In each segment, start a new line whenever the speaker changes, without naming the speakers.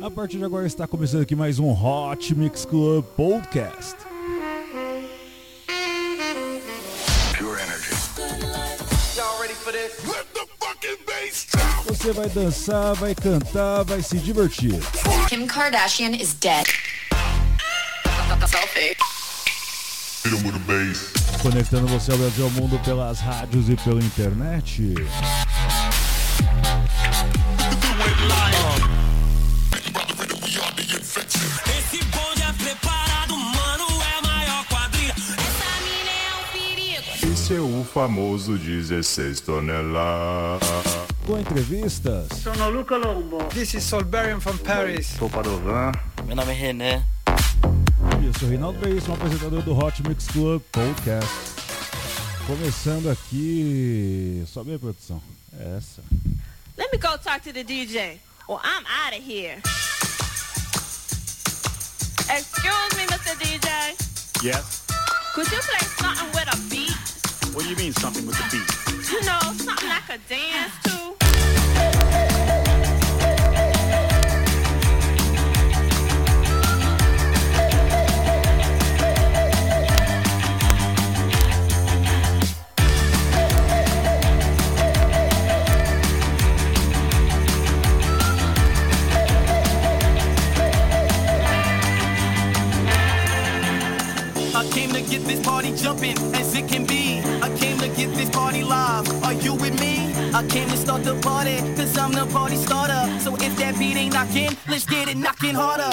A partir de agora está começando aqui mais um Hot Mix Club Podcast. Você vai dançar, vai cantar, vai se divertir.
Kim Kardashian is dead.
Conectando você ao Brasil ao mundo pelas rádios e pela internet.
Famoso 16 toneladas.
Com entrevistas,
Sono Luca Lombo.
This is Solberian from Paris.
Sou Padovan.
Meu nome é René.
eu sou Reinaldo Veríssimo, apresentador do Hot Mix Club Podcast. Começando aqui. Sobe a produção. É essa.
Let me go talk to the DJ, or I'm out of here. Excuse me, Mr. DJ.
Yes.
Could you play something with a beat?
What do you mean something with the beat?
You know, something I could dance to.
I came to get this party jumping as it can be. Get this party live. Are you with me? I came to start the party, cause I'm the party starter. So if that beat ain't knocking, let's get it knocking harder.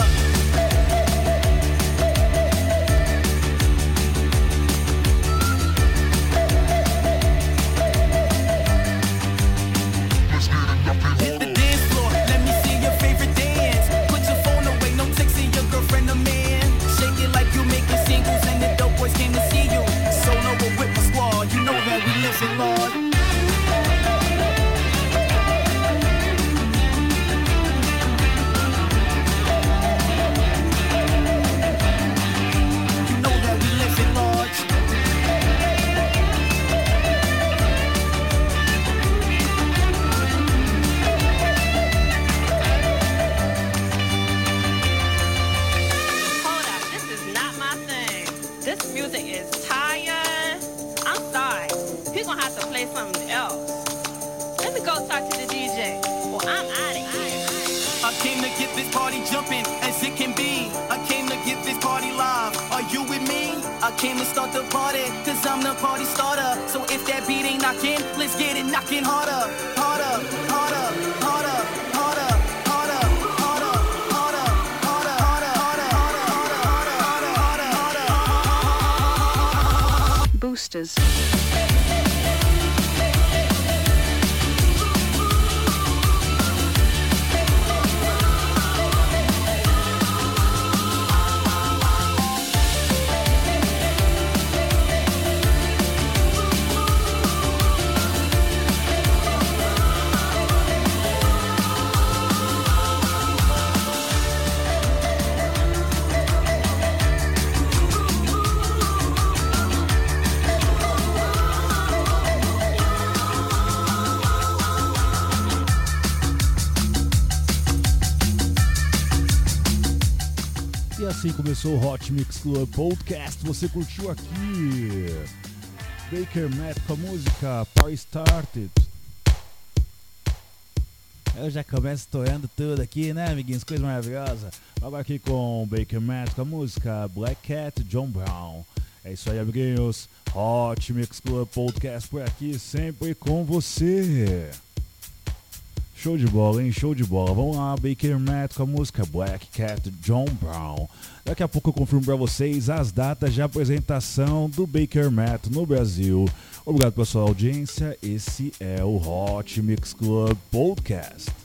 Assim começou o Hot Mix Club Podcast. Você curtiu aqui Baker Matt com a música Party Started. Eu já começo estourando tudo aqui, né, amiguinhos? Coisa maravilhosa. Vamos aqui com Baker Matt com a música Black Cat John Brown. É isso aí, amiguinhos. Hot Mix Club Podcast por aqui, sempre com você. Show de bola, hein? Show de bola. Vamos lá, Baker Matt com a música Black Cat John Brown. Daqui a pouco eu confirmo para vocês as datas de apresentação do Baker Matt no Brasil. Obrigado pela sua audiência. Esse é o Hot Mix Club Podcast.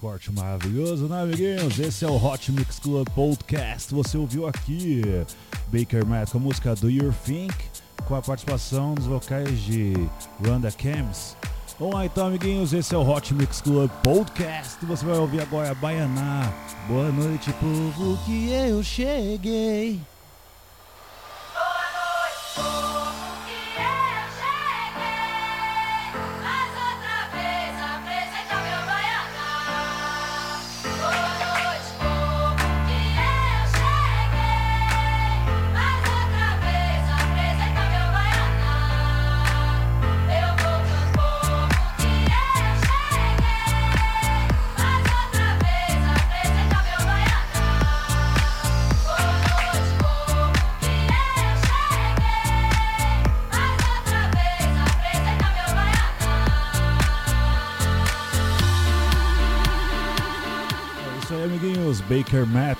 Corte maravilhoso, né, amiguinhos? Esse é o Hot Mix Club Podcast. Você ouviu aqui Baker Matt com a música Do You Think, com a participação dos vocais de Randa Kems. Vamos lá então, amiguinhos. Esse é o Hot Mix Club Podcast. Você vai ouvir agora Baianá. Boa noite, povo, que eu cheguei. É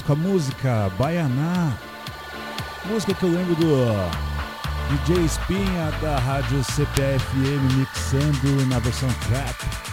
com a música Baianá. Música que eu lembro do DJ Espinha da rádio CPFM mixando na versão trap.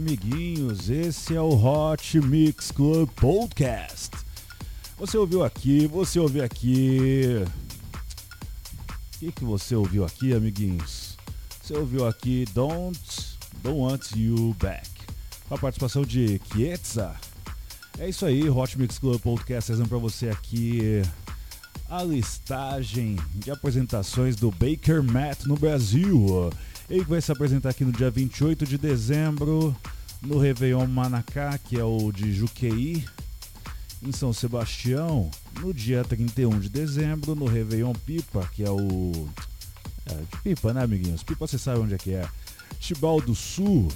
Amiguinhos. Esse é o Hot Mix Club Podcast. Você ouviu aqui, você ouviu aqui. O que, que você ouviu aqui, amiguinhos? Você ouviu aqui Don't, Don't Want You Back. Com a participação de Kietza. É isso aí, Hot Mix Club Podcast trazendo pra você aqui a listagem de apresentações do Baker Matt no Brasil. Ele vai se apresentar aqui no dia 28 de dezembro no Réveillon Manacá, que é o de Juqueí, em São Sebastião. No dia 31 de dezembro no Réveillon Pipa, que é o. É, Pipa, né, amiguinhos? Pipa você sabe onde é que é. Tibau do Sul.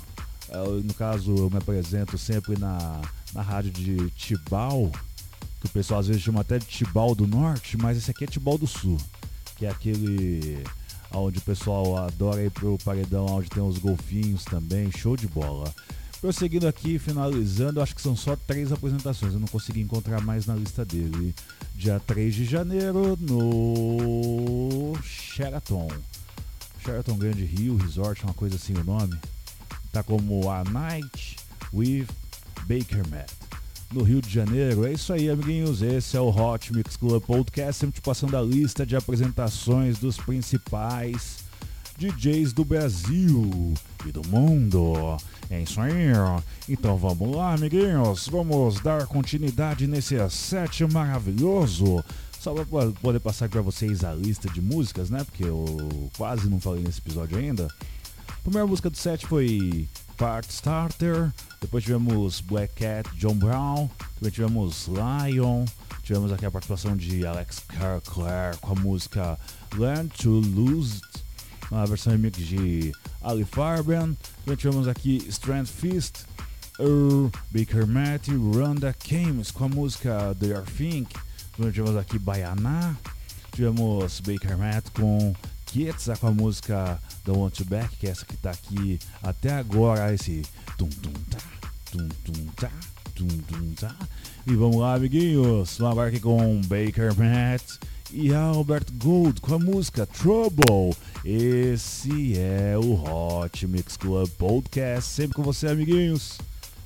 É, no caso, eu me apresento sempre na, na rádio de Tibau, que o pessoal às vezes chama até de Tibau do Norte, mas esse aqui é Tibau do Sul, que é aquele onde o pessoal adora ir pro paredão, onde tem os golfinhos também, show de bola. Prosseguindo aqui, finalizando, acho que são só três apresentações, eu não consegui encontrar mais na lista dele. Dia 3 de janeiro no Sheraton. Sheraton Grande Rio Resort, uma coisa assim o nome. Tá como A Night with Baker Matt no Rio de Janeiro. É isso aí, amiguinhos. Esse é o Hot Mix Club Podcast, sempre te passando a lista de apresentações dos principais DJs do Brasil e do mundo. É isso aí. Então vamos lá, amiguinhos. Vamos dar continuidade nesse set maravilhoso. Só para poder passar para vocês a lista de músicas, né? Porque eu quase não falei nesse episódio ainda. A primeira música do set foi Part Starter, depois tivemos Black Cat, John Brown, depois tivemos Lion, tivemos aqui a participação de Alex Clare com a música Learn to Lose, uma versão remix de Ali Farben, depois tivemos aqui Strand Fist, Earl, Baker Matt, Rhonda Kames com a música Do Your Think, depois tivemos aqui Baianá, tivemos Baker Matt com Com a música Don't Want You Back, que é essa que tá aqui até agora, esse tum tum tá, tum tum tá, tum tum tá. E vamos lá, amiguinhos, vamos agora aqui com Baker Matt e Albert Gold com a música Trouble. Esse é o Hot Mix Club Podcast, sempre com você, amiguinhos.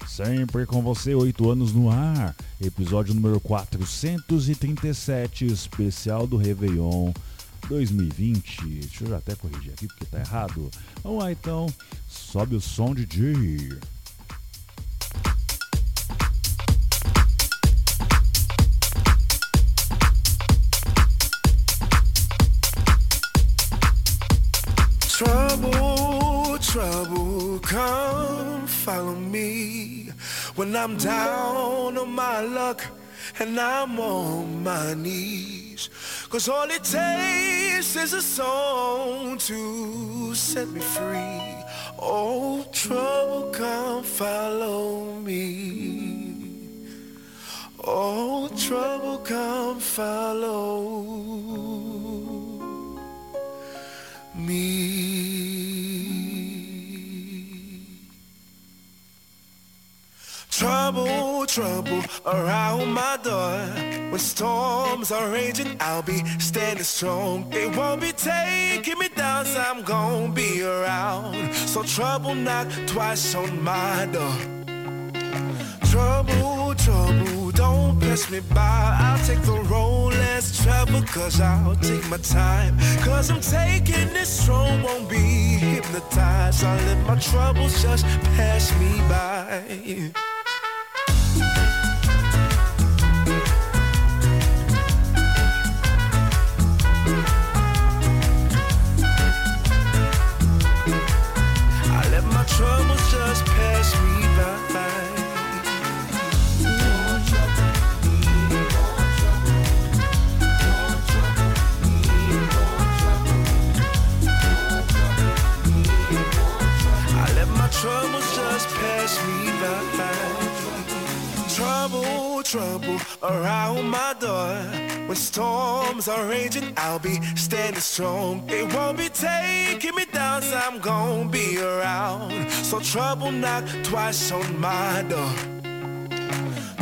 Sempre com você, 8 anos no ar. Episódio número 437, especial do Réveillon 2020. Deixa eu até corrigir aqui porque tá errado. Vamos lá então, sobe o som DJ.
trouble, come follow me. When I'm down on my luck and I'm on my knees. Cause all it takes is a song to set me free. Oh, trouble, come follow me. Oh, trouble, come follow me. Trouble, trouble around my door. When storms are raging, I'll be standing strong. They won't be taking me down, so I'm gonna be around. So trouble knock twice on my door. Trouble, trouble, don't pass me by. I'll take the road less travel, cause I'll take my time. Cause I'm taking this strong, won't be hypnotized. I'll let my troubles just pass me by. Trouble, around my door. When storms are raging, I'll be standing strong. They won't be taking me down, so I'm gonna be around. So trouble knock twice on my door.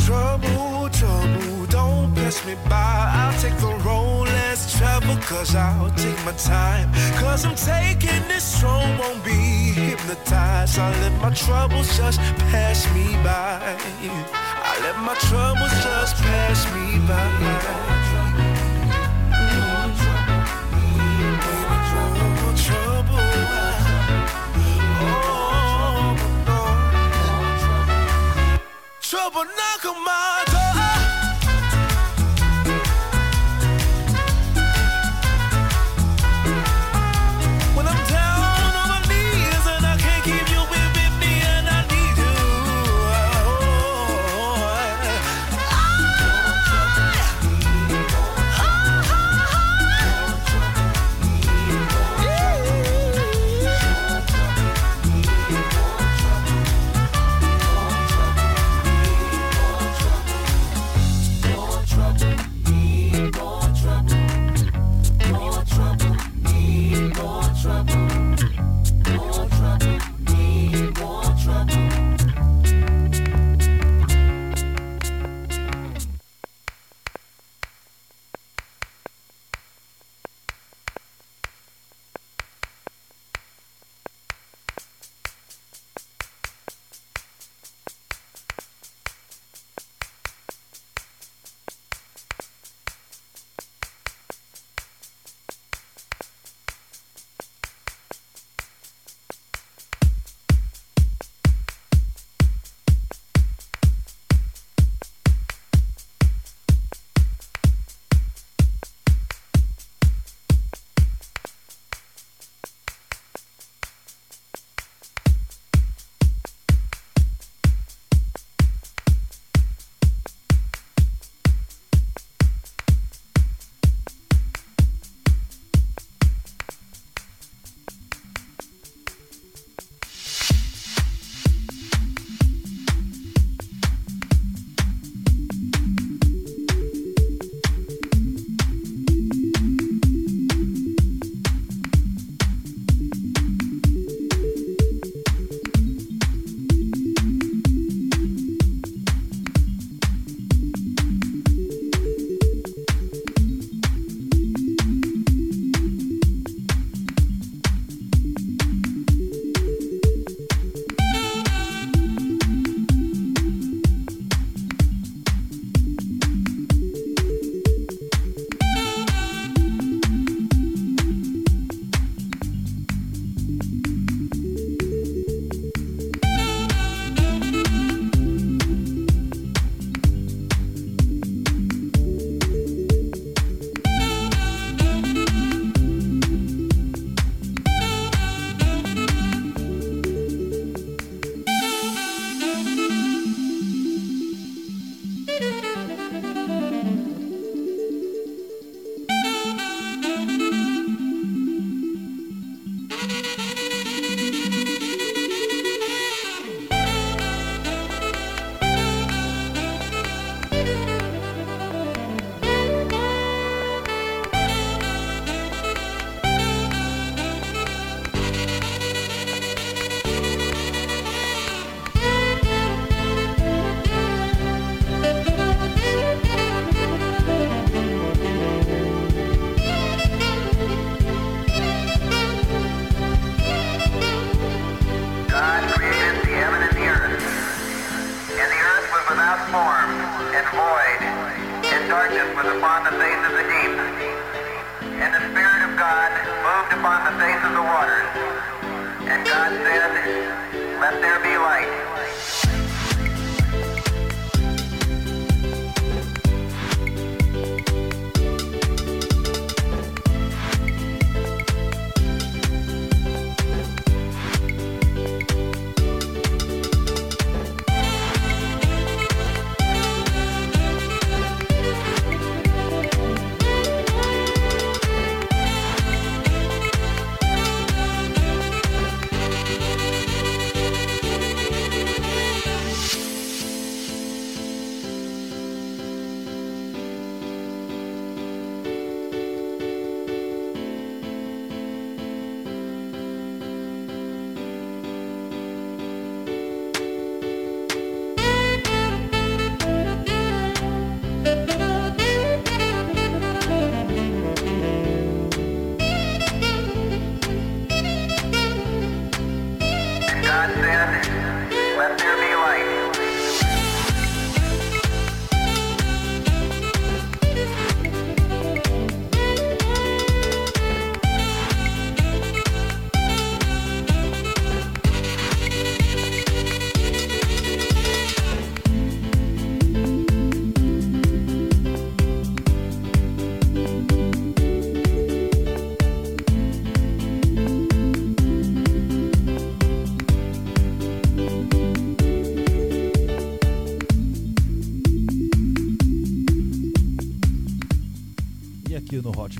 Trouble, trouble, don't pass me by. I'll take the road less travel, cause I'll take my time. Cause I'm taking this strong, won't be hypnotized. I'll let my troubles just pass me by. Let my troubles just pass me by. Trouble, oh, Trouble knock on my door.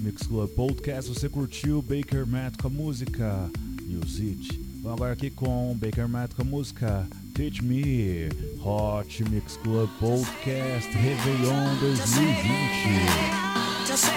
Mix Club Podcast. Você curtiu Baker Matt com a música Music? Vamos agora aqui com Baker Matt com a música Teach Me Hot Mix Club Podcast Réveillon 2020.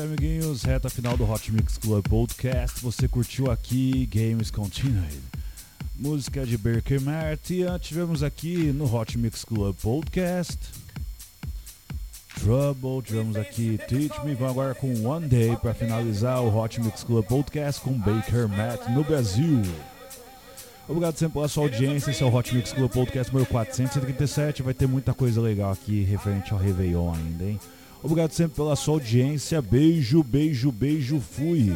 Aí, amiguinhos. Reta final do Hot Mix Club Podcast. Você curtiu aqui Games Continued. Música de Baker Mart. E tivemos aqui no Hot Mix Club Podcast. Trouble, tivemos aqui Teach Me. Vamos agora com One Day para finalizar o Hot Mix Club Podcast com Baker Matt no Brasil. Obrigado sempre pela sua audiência. Esse é o Hot Mix Club Podcast número 437. Vai ter muita coisa legal aqui referente ao Réveillon ainda, hein? Obrigado sempre pela sua audiência. Beijo, beijo, beijo. Fui.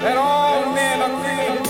that all men are created.